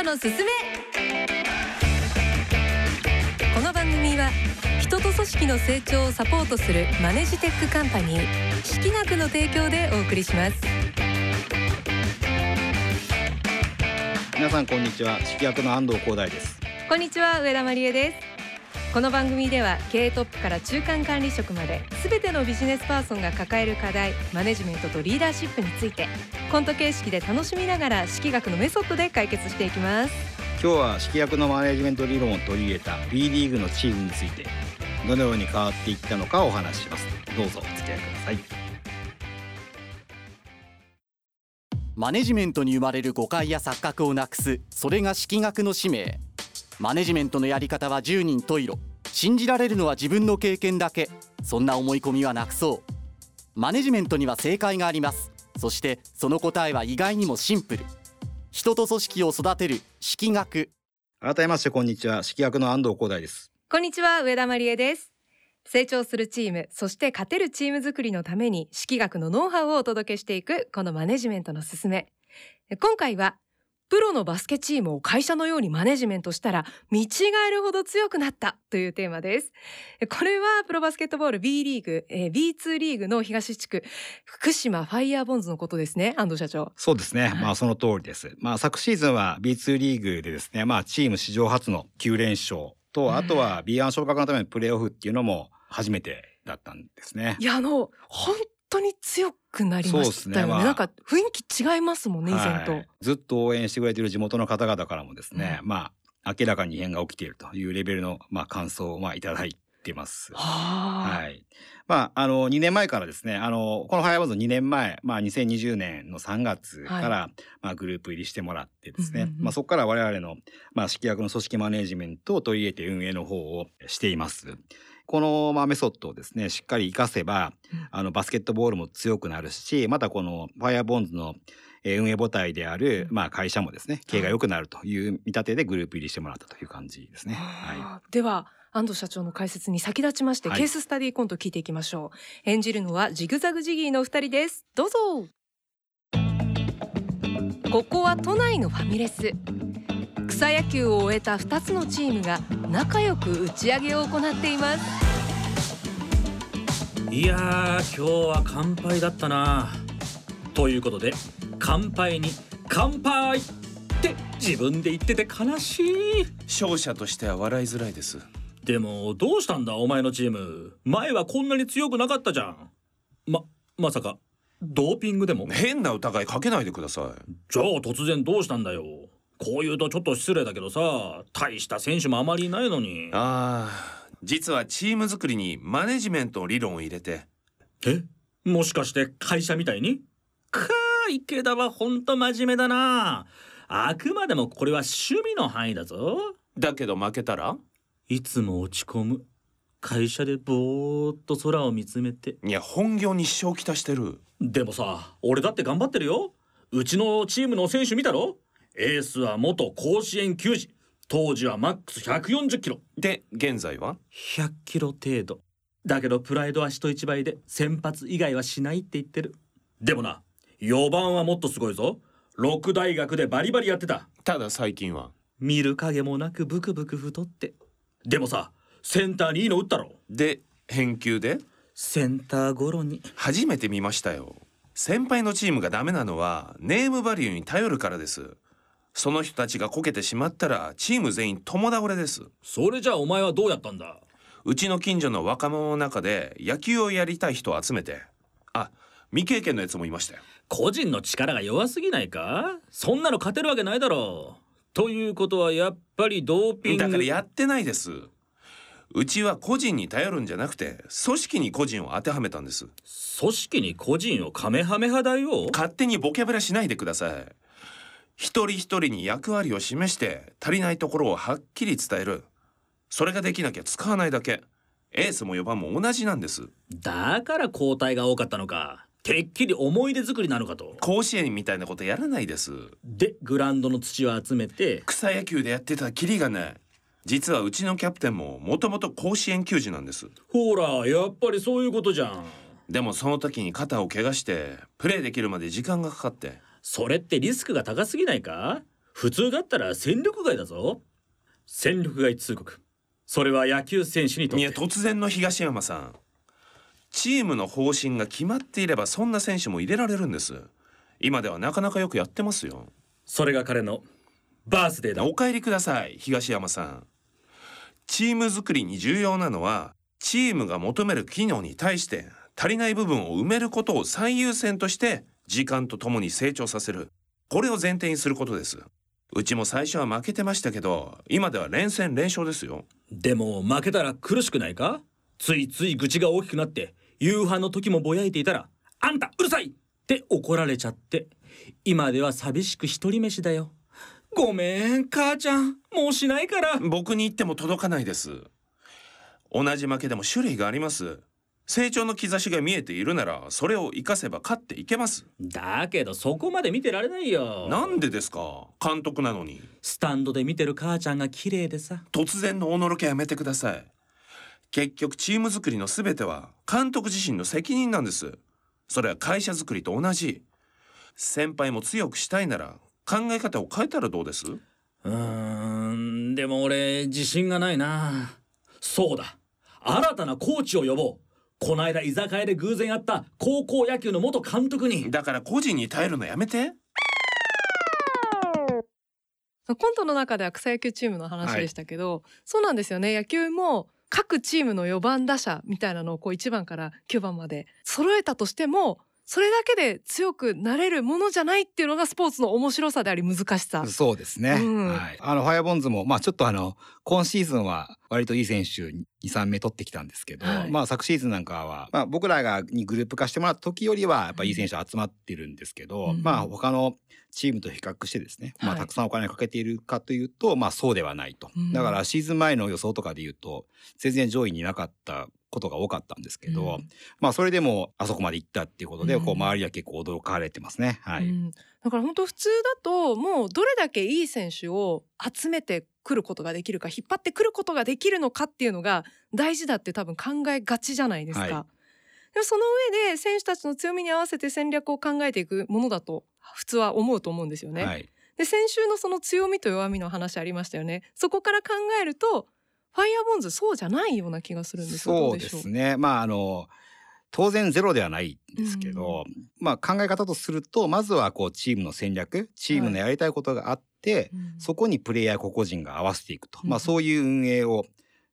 トのすすめ。この番組は人と組織の成長をサポートするマネジテックカンパニー識学の提供でお送りします。皆さんこんにちは。識学の安藤広大です。こんにちは上田真理恵ですこの番組では経営トップから中間管理職まで全てのビジネスパーソンが抱える課題マネジメントとリーダーシップについてコント形式で楽しみながら式学のメソッドで解決していきます。今日は指揮役のマネジメント理論を取り入れた B リーグのチームについてどのように変わっていったのかをお話しします。どうぞお付き合いください。マネジメントに生まれる誤解や錯覚をなくすそれが式学の使命。マネジメントのやり方は10人十色信じられるのは自分の経験だけ。そんな思い込みはなくそう。マネジメントには正解があります。そしてその答えは意外にもシンプル。人と組織を育てる式学。改めましてこんにちは。指揮役の安藤光大です。こんにちは上田真理恵です。成長するチームそして勝てるチーム作りのために式学のノウハウをお届けしていくこのマネジメントのすすめ。今回はプロのバスケチームを会社のようにマネジメントしたら見違えるほど強くなったというテーマです。これはプロバスケットボール B リーグ、えー、B2 リーグの東地区福島ファイヤーボンズのことですね安藤社長。そうですね、まあその通りです。まあ昨シーズンは B2 リーグでですねまあチーム史上初の9連勝とあとは B1 昇格のためのプレーオフっていうのも初めてだったんですね。いやあの本当に強くなりましたよね、ねまあ、なんか雰囲気違いますもんね以前と、はい、ずっと応援してくれている地元の方々からもですね、うん、まあ明らかに異変が起きているというレベルのまあ感想をまあいただいてます。はい。まあ、あの、2年前からですね、あの、このファイアボーズ2年前、まあ、2020年の3月から、はい、まあ、グループ入りしてもらってですね、うんうんうん、まあ、そこから我々の、まあ、指揮役の組織マネジメントを取り入れて運営の方をしています。この、まあ、メソッドをですね、しっかり活かせば、あの、バスケットボールも強くなるし、またこの、ファイアボンズの、運営母体である、まあ、会社もですね、経営が良くなるという見立てでグループ入りしてもらったという感じですね。はい。では、安藤社長の解説に先立ちまして、はい、ケーススタディコント聞いていきましょう。演じるのはジグザグジギーのお二人です。どうぞ。ここは都内のファミレス。草野球を終えた2つのチームが仲良く打ち上げを行っています。いや今日は乾杯だったな。ということで乾杯に。乾杯って自分で言ってて悲しい。勝者としては笑いづらいです。でもどうしたんだお前のチーム。前はこんなに強くなかったじゃん。ままさかドーピングでも？変な疑いかけないでください。じゃあ突然どうしたんだよこう言うとちょっと失礼だけどさ大した選手もあまりいないのに。ああ実はチーム作りにマネジメント理論を入れて。え？もしかして会社みたいに？かー池田はほんと真面目だな。あくまでもこれは趣味の範囲だぞ。だけど負けたら？いつも落ち込む。会社でぼーっと空を見つめて。いや本業に支障をきたしてる。でもさ俺だって頑張ってるよ。うちのチームの選手見たろ？エースは元甲子園球児。当時はマックス140キロ。で現在は？100キロ程度。だけどプライドは人一倍で先発以外はしないって言ってる。でもな4番はもっとすごいぞ。6大学でバリバリやってた。ただ最近は？見る影もなくブクブク太って。でもさセンターにいいの打ったろ。で返球で？センターゴロに。初めて見ましたよ。先輩のチームがダメなのはネームバリューに頼るからですその人たちがこけてしまったらチーム全員共倒れです。それじゃあお前はどうやったんだ？うちの近所の若者の中で野球をやりたい人を集めて。あ未経験のやつもいましたよ。個人の力が弱すぎないか？そんなの勝てるわけないだろう。ということはやっぱりドーピングだからやってないです。うちは個人に頼るんじゃなくて組織に個人を当てはめたんです。組織に個人をカメハメ派だよ。勝手にボキャブラしないでください一人一人に役割を示して足りないところをはっきり伝える。それができなきゃ使わないだけ。エースも4番も同じなんです。だから交代が多かったのか。てっきり思い出作りなのかと。甲子園みたいなことやらないです。でグラウンドの土を集めて。草野球でやってたきりがない実はうちのキャプテンももともと甲子園球児なんです。ほらやっぱりそういうことじゃん。でもその時に肩を怪我してプレーできるまで時間がかかってそれってリスクが高すぎないか？普通だったら戦力外だぞ。戦力外通告。それは野球選手にとっいやて突然の東山さん。チームの方針が決まっていればそんな選手も入れられるんです。今ではなかなかよくやってますよ。それが彼のバースデーだ。お帰りください東山さん。チーム作りに重要なのはチームが求める機能に対して足りない部分を埋めることを最優先として時間とともに成長させる。これを前提にすることです。うちも最初は負けてましたけど今では連戦連勝ですよ。でも負けたら苦しくないか？ついつい愚痴が大きくなって夕飯の時もぼやいていたら「あんたうるさい!」って怒られちゃって今では寂しく一人飯だよ。ごめん母ちゃんもうしないから。僕に言っても届かないです。同じ負けでも種類があります成長の兆しが見えているならそれを活かせば勝っていけます。だけどそこまで見てられないよ。なんでですか？監督なのに。スタンドで見てる母ちゃんが綺麗でさ。突然のおのろけやめてください。結局チーム作りの全ては監督自身の責任なんです。それは会社作りと同じ。先輩も強くしたいなら考え方を変えたらどうです？うーんでも俺自信がないな。そうだ。新たなコーチを呼ぼうこないだ居酒屋で偶然会った高校野球の元監督に。だから個人に頼るのやめて。コントの中では草野球チームの話でしたけど、そうなんですよね。野球も各チームの4番打者みたいなのをこう1番から9番まで揃えたとしてもそれだけで強くなれるものじゃないっていうのがスポーツの面白さであり難しさ。そうですね。うんはい。あのファイアボンズもまあちょっとあの今シーズンは割といい選手2、3名取ってきたんですけど、はいまあ昨シーズンなんかはまあ僕らがにグループ化してもらった時よりはやっぱいい選手集まってるんですけど、うんまあ他のチームと比較してですね、まあはいたくさんお金かけているかというと、まあそうではないとうん。だからシーズン前の予想とかで言うと全然上位にいなかったことが多かったんですけど、うんまあそれでもあそこまで行ったっていうことで、うんこう周りは結構驚かれてますね。はい。うんだから本当普通だともうどれだけいい選手を集めてくることができるか引っ張ってくることができるのかっていうのが大事だって多分考えがちじゃないですか。はいでもその上で選手たちの強みに合わせて戦略を考えていくものだと普通は思うと思うんですよね。はい。で先週のその強みと弱みの話ありましたよね。そこから考えるとファイアーボンズそうじゃないような気がするんですそううですね。まああの当然ゼロではないんですけど、まあ考え方とするとまずはこうチームの戦略、チームのやりたいことがあって、うんそこにプレイヤー個々人が合わせていくと、うん。まあそういう運営を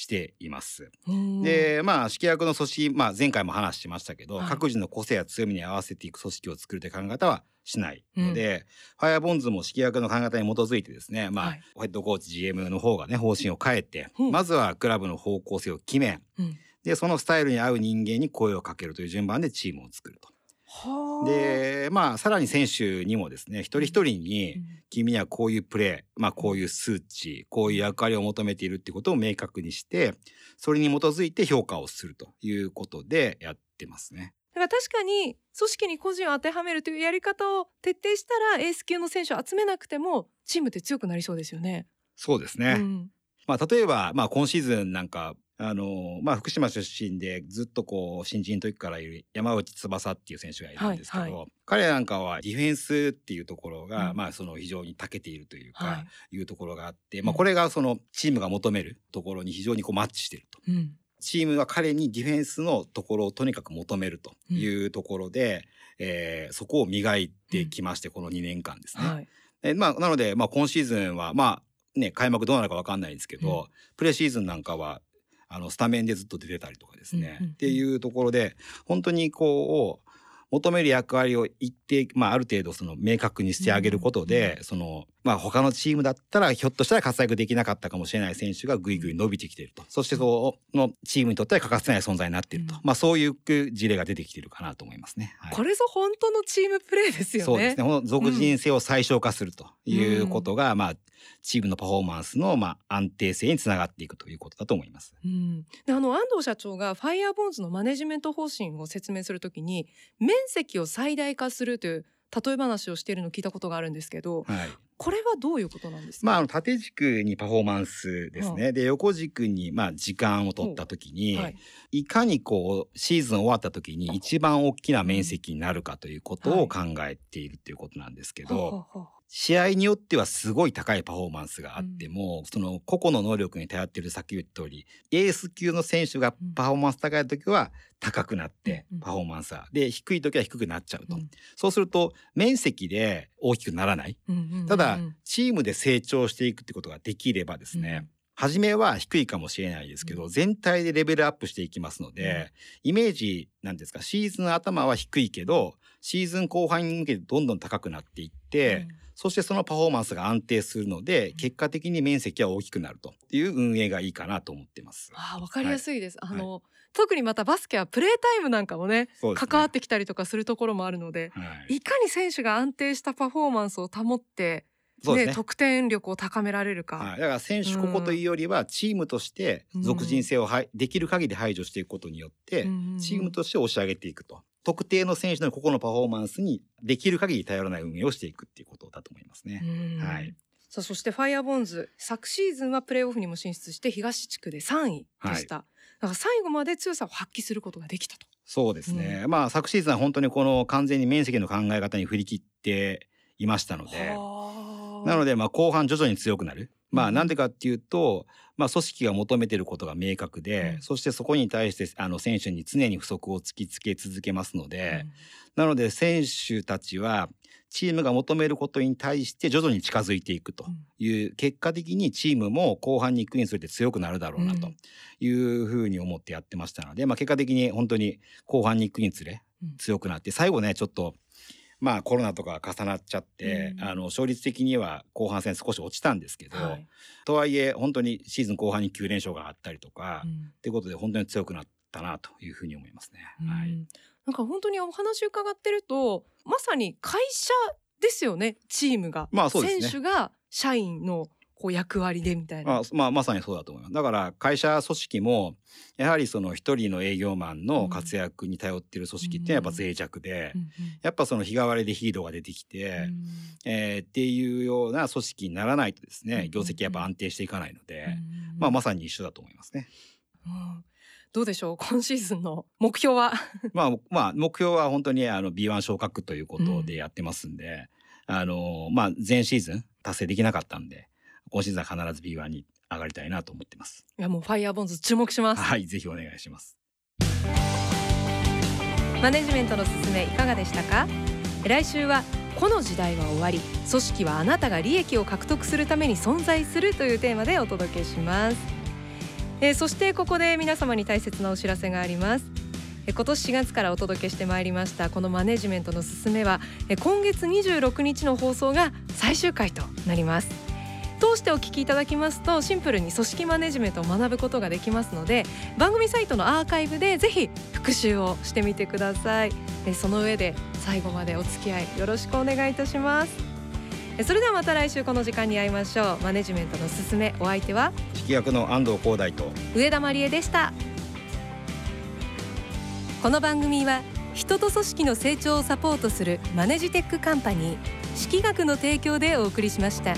しています。うんでまあ指揮役の組織、まあ前回も話しましたけど、はい。各自の個性や強みに合わせていく組織を作るという考え方はしないので、ファイアボンズも指揮役の考え方に基づいてですね、まあ、はい。ヘッドコーチ GM の方がね方針を変えて、うん。まずはクラブの方向性を決め、うん。でそのスタイルに合う人間に声をかけるという順番でチームを作ると。はあでまあさらに選手にもですね一人一人に、うん君にはこういうプレー、まあ、こういう数値こういう役割を求めているってことを明確にしてそれに基づいて評価をするということでやってますね。だから確かに組織に個人を当てはめるというやり方を徹底したらエース級の選手を集めなくてもチームって強くなりそうですよね。そうですね、うんまあ、例えば、まあ、今シーズンなんかあの、まあ、福島出身でずっとこう新人の時からいる山内翼っていう選手がいるんですけど、はい。は彼なんかはディフェンスっていうところが、うん。まあ、その非常に長けているというか、はい。いうところがあって、うん。まあ、これがそのチームが求めるところに非常にこうマッチしていると。うん。チームは彼にディフェンスのところをとにかく求めるというところで、えーそこを磨いてきまして、この2年間ですね。はい。えまあ、なので、まあ、今シーズンは、まあ、ね、開幕どうなるかわかんないんですけど、うん。プレシーズンなんかは、あの、スタメンでずっと出てたりとかですね、うんうんうんっていうところで、本当にこう、求める役割を一定、まあ、ある程度その明確にしてあげることで、その、まあ、他のチームだったらひょっとしたら活躍できなかったかもしれない選手がぐいぐい伸びてきていると。そしてそのチームにとっては欠かせない存在になっていると。うんまあ、そういう事例が出てきているかなと思いますね。はいこれぞ本当のチームプレーですよね。そうですね。この属人性を最小化するということが、まあ、チームのパフォーマンスの、まあ、安定性につながっていくということだと思います。うん、であの安藤社長がファイアーボンズのマネジメント方針を説明するときに面積を最大化するという例え話をしているのを聞いたことがあるんですけどはい。これはどういうことなんですか、まあ、あの縦軸にパフォーマンスですね。で、横軸に、まあ、時間を取ったときに、はい。い、かにこう、シーズン終わったときに一番大きな面積になるかということを考えているということなんですけど、はあはあはあ試合によってはすごい高いパフォーマンスがあっても、うん、その個々の能力に頼ってるさっき言った通りエース級の選手がパフォーマンス高い時は高くなってパフォーマンスは、で低い時は低くなっちゃうと、うん、そうすると面積で大きくならない、ただチームで成長していくってことができればですね、初めは低いかもしれないですけど、全体でレベルアップしていきますので、イメージなんですか？シーズン頭は低いけどシーズン後半に向けてどんどん高くなっていって、そしてそのパフォーマンスが安定するので、結果的に面積は大きくなるという運営がいいかなと思ってます。あわかりやすいです。はい、あの、はい、特にまたバスケはプレータイムなんかもね、ね、関わってきたりとかするところもあるので、はい、いかに選手が安定したパフォーマンスを保ってね、ね、得点力を高められるか、はい、だから選手個々というよりはチームとして属人性をは、できる限り排除していくことによって、チームとして押し上げていくと特定の選手の個々のパフォーマンスにできる限り頼らない運営をしていくっていうことだと思いますね。はい。さあそしてファイアボンズ昨シーズンはプレーオフにも進出して東地区で3位でした。はい、だから最後まで強さを発揮することができたと。そうですね。うん、まあ昨シーズンは本当にこの完全に面積の考え方に振り切っていましたので、なのでまあ後半徐々に強くなる。まあなんでかっていうと、まあ組織が求めてることが明確で、うん、そしてそこに対してあの選手に常に不足を突きつけ続けますので、うん、なので選手たちはチームが求めることに対して徐々に近づいていくという、結果的にチームも後半に行くにつれて強くなるだろうなというふうに思ってやってましたので、まあ結果的に本当に後半に行くにつれ強くなって、最後ねちょっとまあコロナとか重なっちゃって、うん、あの勝率的には後半戦少し落ちたんですけど、はい、とはいえ本当にシーズン後半に9連勝があったりとか、うん、っていうことで本当に強くなったなというふうに思いますね。うん、はい、なんか本当にお話伺ってるとまさに会社ですよねチームが、まあそうですね、選手が社員のこう役割でみたいな。あまあ、まさにそうだと思います。だから会社組織もやはりその一人の営業マンの活躍に頼ってる組織ってやっぱ脆弱で、うんやっぱその日替わりでヒーローが出てきて、うん、えー、っていうような組織にならないとですね業績やっぱ安定していかないので、うんまあ、まさに一緒だと思いますね。うんどうでしょう？今シーズンの目標は？まあまあ目標は本当にあの B1 昇格ということでやってますんで、うん、あのまあ前シーズン達成できなかったんで今シーズンは必ず B1 に上がりたいなと思ってます。いやもうファイヤーボンズ注目します。はい、ぜひお願いします。マネジメントの進めいかがでしたか？来週はこの時代は終わり組織はあなたが利益を獲得するために存在するというテーマでお届けします、えー、そしてここで皆様に大切なお知らせがあります今年4月からお届けしてまいりましたこのマネジメントの進めは今月26日の放送が最終回となります通してお聞きいただきますとシンプルに組織マネジメントを学ぶことができますので番組サイトのアーカイブでぜひ復習をしてみてください。その上で最後までお付き合いよろしくお願いいたします。それではまた来週この時間に会いましょう。マネジメントのすすめお相手は？指揮役の安藤光大と。上田真理恵でした。この番組は人と組織の成長をサポートするマネジテックカンパニー指揮学の提供でお送りしました。